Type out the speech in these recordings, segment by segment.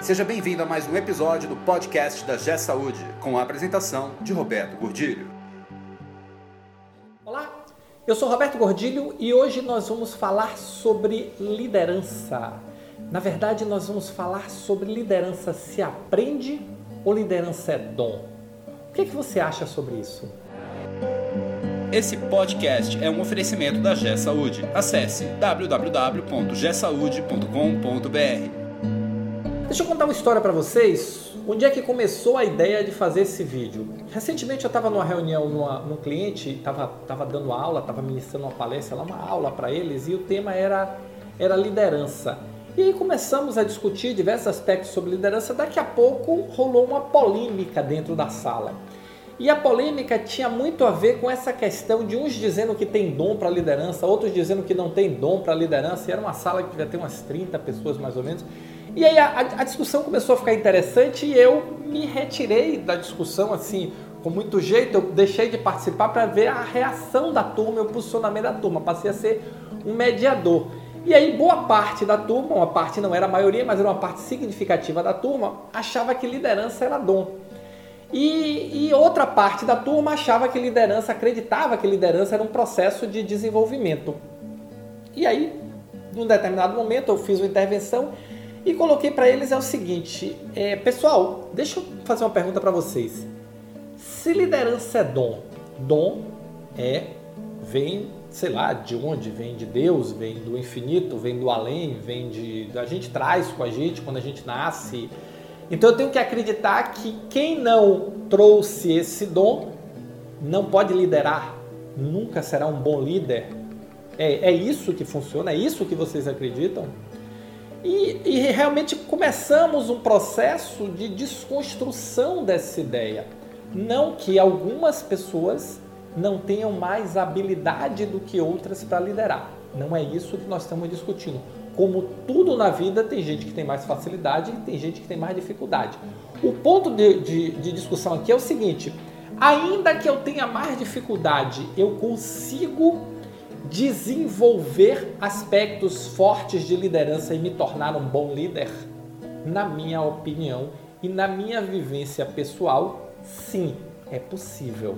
Seja bem-vindo a mais um episódio do podcast da G Saúde, com a apresentação de Roberto Gordilho. Olá, eu sou Roberto Gordilho e hoje nós vamos falar sobre liderança. Na verdade, nós vamos falar sobre liderança se aprende ou liderança é dom. O que, é que você acha sobre isso? Esse podcast é um oferecimento da G Saúde. Acesse www.gsaude.com.br. Deixa eu contar uma história para vocês. Onde é que começou a ideia de fazer esse vídeo? Recentemente eu estava numa reunião num cliente, estava tava dando aula, estava ministrando uma palestra lá, uma aula para eles, e o tema era, era liderança. E aí começamos a discutir diversos aspectos sobre liderança. Daqui a pouco rolou uma polêmica dentro da sala. E a polêmica tinha muito a ver com essa questão de uns dizendo que tem dom para liderança, outros dizendo que não tem dom para liderança. E era uma sala que devia ter umas 30 pessoas mais ou menos. E aí a, a, discussão começou a ficar interessante e eu me retirei da discussão assim, com muito jeito, eu deixei de participar para ver a reação da turma, o posicionamento da turma, passei a ser um mediador. E aí boa parte da turma, uma parte não era a maioria, mas era uma parte significativa da turma, achava que liderança era dom. E, e, outra parte da turma achava que liderança, acreditava que liderança era um processo de desenvolvimento. E aí, num determinado momento, eu fiz uma intervenção e coloquei para eles é o seguinte: é, pessoal, deixa eu fazer uma pergunta para vocês. Se liderança é dom, dom é vem, sei lá, de onde? Vem de Deus, vem do infinito, vem do além, vem de a gente traz com a gente quando a gente nasce. Então eu tenho que acreditar que quem não trouxe esse dom não pode liderar, nunca será um bom líder. É, é isso que funciona? É isso que vocês acreditam? E, e, realmente começamos um processo de desconstrução dessa ideia. Não que algumas pessoas não tenham mais habilidade do que outras para liderar. Não é isso que nós estamos discutindo. Como tudo na vida, tem gente que tem mais facilidade e tem gente que tem mais dificuldade. O ponto de, de, de discussão aqui é o seguinte: ainda que eu tenha mais dificuldade, eu consigo desenvolver aspectos fortes de liderança e me tornar um bom líder? Na minha opinião e na minha vivência pessoal, sim, é possível.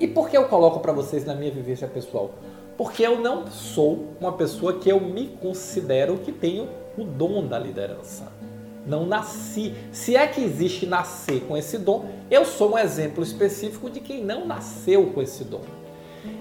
E por que eu coloco para vocês na minha vivência pessoal? Porque eu não sou uma pessoa que eu me considero que tenho o dom da liderança. Não nasci. Se é que existe nascer com esse dom, eu sou um exemplo específico de quem não nasceu com esse dom.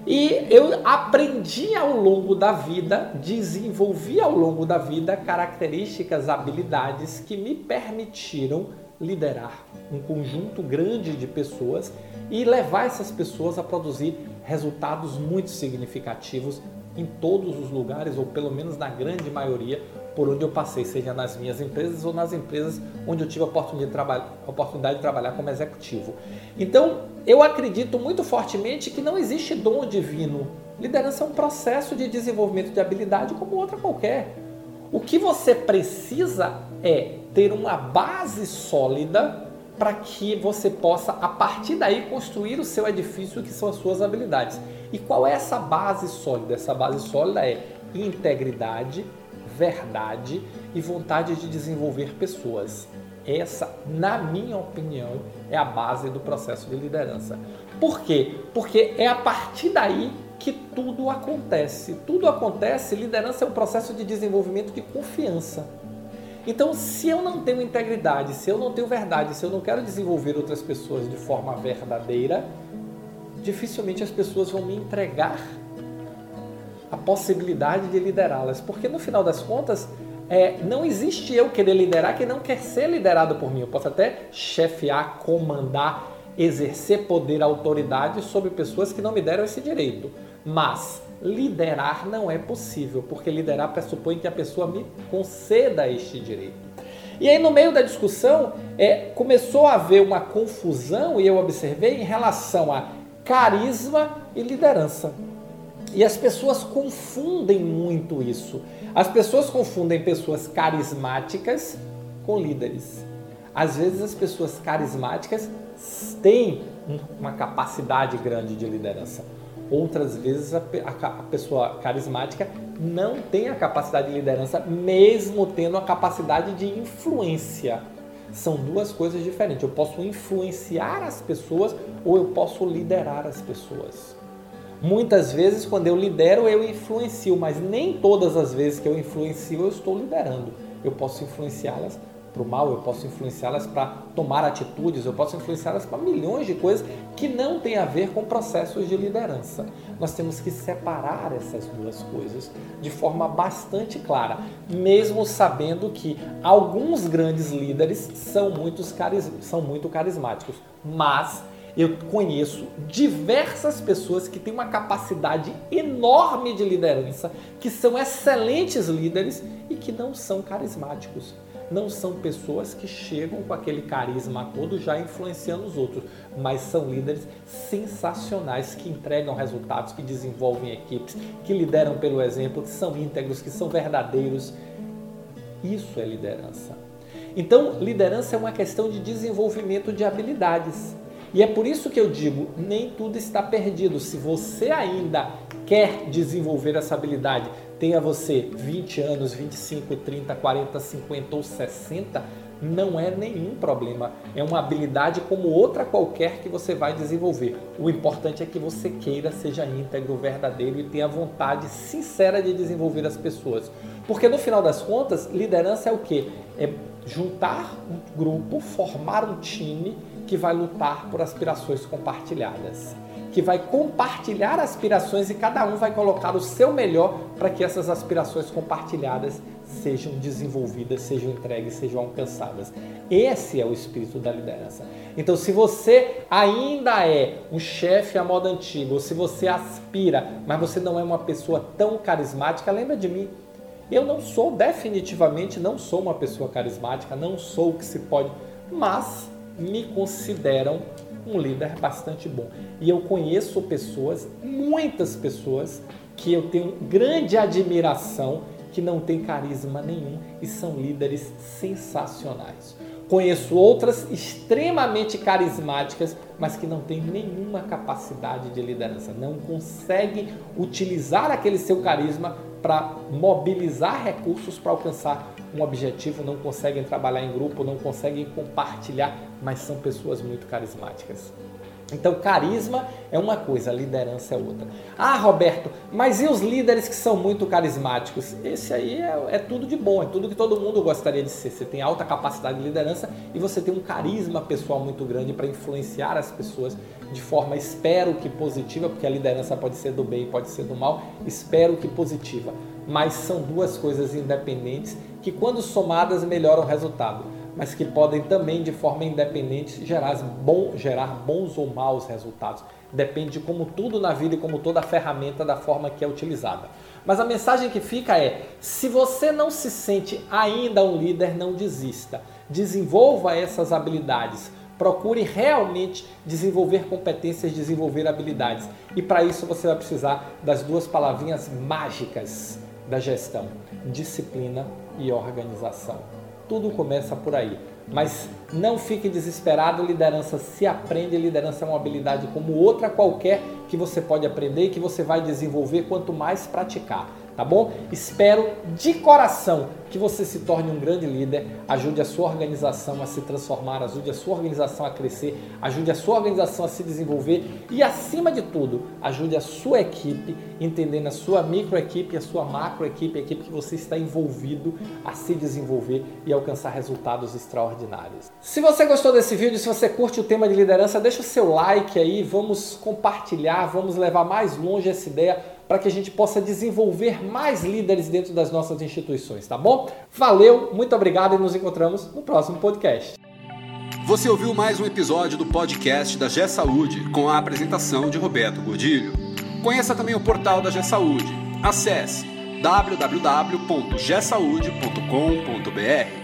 E eu aprendi ao longo da vida, desenvolvi ao longo da vida características, habilidades que me permitiram liderar um conjunto grande de pessoas e levar essas pessoas a produzir resultados muito significativos em todos os lugares, ou pelo menos na grande maioria, por onde eu passei, seja nas minhas empresas ou nas empresas onde eu tive a oportunidade de, traba oportunidade de trabalhar como executivo. Então, eu acredito muito fortemente que não existe dom divino. Liderança é um processo de desenvolvimento de habilidade como outra qualquer. O que você precisa é ter uma base sólida para que você possa, a partir daí, construir o seu edifício, que são as suas habilidades. E qual é essa base sólida? Essa base sólida é integridade, verdade e vontade de desenvolver pessoas. Essa, na minha opinião, é a base do processo de liderança. Por quê? Porque é a partir daí que tudo acontece. Tudo acontece, liderança é um processo de desenvolvimento de confiança. Então, se eu não tenho integridade, se eu não tenho verdade, se eu não quero desenvolver outras pessoas de forma verdadeira, dificilmente as pessoas vão me entregar a possibilidade de liderá-las, porque no final das contas é, não existe eu querer liderar quem não quer ser liderado por mim. Eu posso até chefiar, comandar, exercer poder, autoridade sobre pessoas que não me deram esse direito, mas liderar não é possível, porque liderar pressupõe que a pessoa me conceda este direito. E aí, no meio da discussão, é, começou a haver uma confusão, e eu observei, em relação a carisma e liderança. E as pessoas confundem muito isso. As pessoas confundem pessoas carismáticas com líderes. Às vezes as pessoas carismáticas têm uma capacidade grande de liderança. Outras vezes a, pessoa carismática não tem a capacidade de liderança, mesmo tendo a capacidade de influência. São duas coisas diferentes. Eu posso influenciar as pessoas ou eu posso liderar as pessoas. Muitas vezes, quando eu lidero, eu influencio, mas nem todas as vezes que eu influencio, eu estou liderando. Eu posso influenciá-las para o mal, eu posso influenciá-las para tomar atitudes, eu posso influenciá-las para milhões de coisas que não têm a ver com processos de liderança. Nós temos que separar essas duas coisas de forma bastante clara, mesmo sabendo que alguns grandes líderes são, muitos são muito carismáticos, mas eu conheço diversas pessoas que têm uma capacidade enorme de liderança, que são excelentes líderes e que não são carismáticos não são pessoas que chegam com aquele carisma todo já influenciando os outros, mas são líderes sensacionais que entregam resultados, que desenvolvem equipes, que lideram pelo exemplo, que são íntegros, que são verdadeiros. Isso é liderança. Então, liderança é uma questão de desenvolvimento de habilidades. E é por isso que eu digo, nem tudo está perdido. Se você ainda quer desenvolver essa habilidade, tenha você 20 anos, 25, 30, 40, 50 ou 60, não é nenhum problema. É uma habilidade como outra qualquer que você vai desenvolver. O importante é que você queira, seja íntegro, verdadeiro e tenha vontade sincera de desenvolver as pessoas. Porque no final das contas, liderança é o que? É juntar um grupo, formar um time que vai lutar por aspirações compartilhadas que vai compartilhar aspirações e cada um vai colocar o seu melhor para que essas aspirações compartilhadas sejam desenvolvidas, sejam entregues, sejam alcançadas. Esse é o espírito da liderança. Então, se você ainda é um chefe à moda antiga, ou se você aspira, mas você não é uma pessoa tão carismática, lembra de mim. Eu não sou, definitivamente, não sou uma pessoa carismática, não sou o que se pode, mas me consideram um líder bastante bom. E eu conheço pessoas, muitas pessoas, que eu tenho grande admiração, que não têm carisma nenhum e são líderes sensacionais. Conheço outras extremamente carismáticas, mas que não têm nenhuma capacidade de liderança, não conseguem utilizar aquele seu carisma para mobilizar recursos para alcançar um objetivo, não conseguem trabalhar em grupo, não conseguem compartilhar, mas são pessoas muito carismáticas. Então, carisma é uma coisa, liderança é outra. Ah, Roberto, mas e os líderes que são muito carismáticos? Esse aí é, é, tudo de bom, é tudo que todo mundo gostaria de ser. Você tem alta capacidade de liderança e você tem um carisma pessoal muito grande para influenciar as pessoas de forma, espero que positiva, porque a liderança pode ser do bem, pode ser do mal, espero que positiva. Mas são duas coisas independentes que, quando somadas, melhoram o resultado, mas que podem também, de forma independente, gerar, bom, gerar bons ou maus resultados. Depende de como tudo na vida e como toda ferramenta da forma que é utilizada. Mas a mensagem que fica é: se você não se sente ainda um líder, não desista. Desenvolva essas habilidades procure realmente desenvolver competências, desenvolver habilidades. E para isso você vai precisar das duas palavrinhas mágicas da gestão: disciplina e organização. Tudo começa por aí. Mas não fique desesperado, liderança se aprende, liderança é uma habilidade como outra qualquer que você pode aprender e que você vai desenvolver quanto mais praticar tá bom? Espero de coração que você se torne um grande líder, ajude a sua organização a se transformar, ajude a sua organização a crescer, ajude a sua organização a se desenvolver e, acima de tudo, ajude a sua equipe, entendendo a sua microequipe, a sua macroequipe, a equipe que você está envolvido a se desenvolver e alcançar resultados extraordinários. Se você gostou desse vídeo, se você curte o tema de liderança, deixa o seu like aí, vamos compartilhar, vamos levar mais longe essa ideia para que a gente possa desenvolver mais líderes dentro das nossas instituições, tá bom? Valeu, muito obrigado e nos encontramos no próximo podcast. Você ouviu mais um episódio do podcast da G Saúde com a apresentação de Roberto Godilho. Conheça também o portal da G Saúde. Acesse www.gsaude.com.br.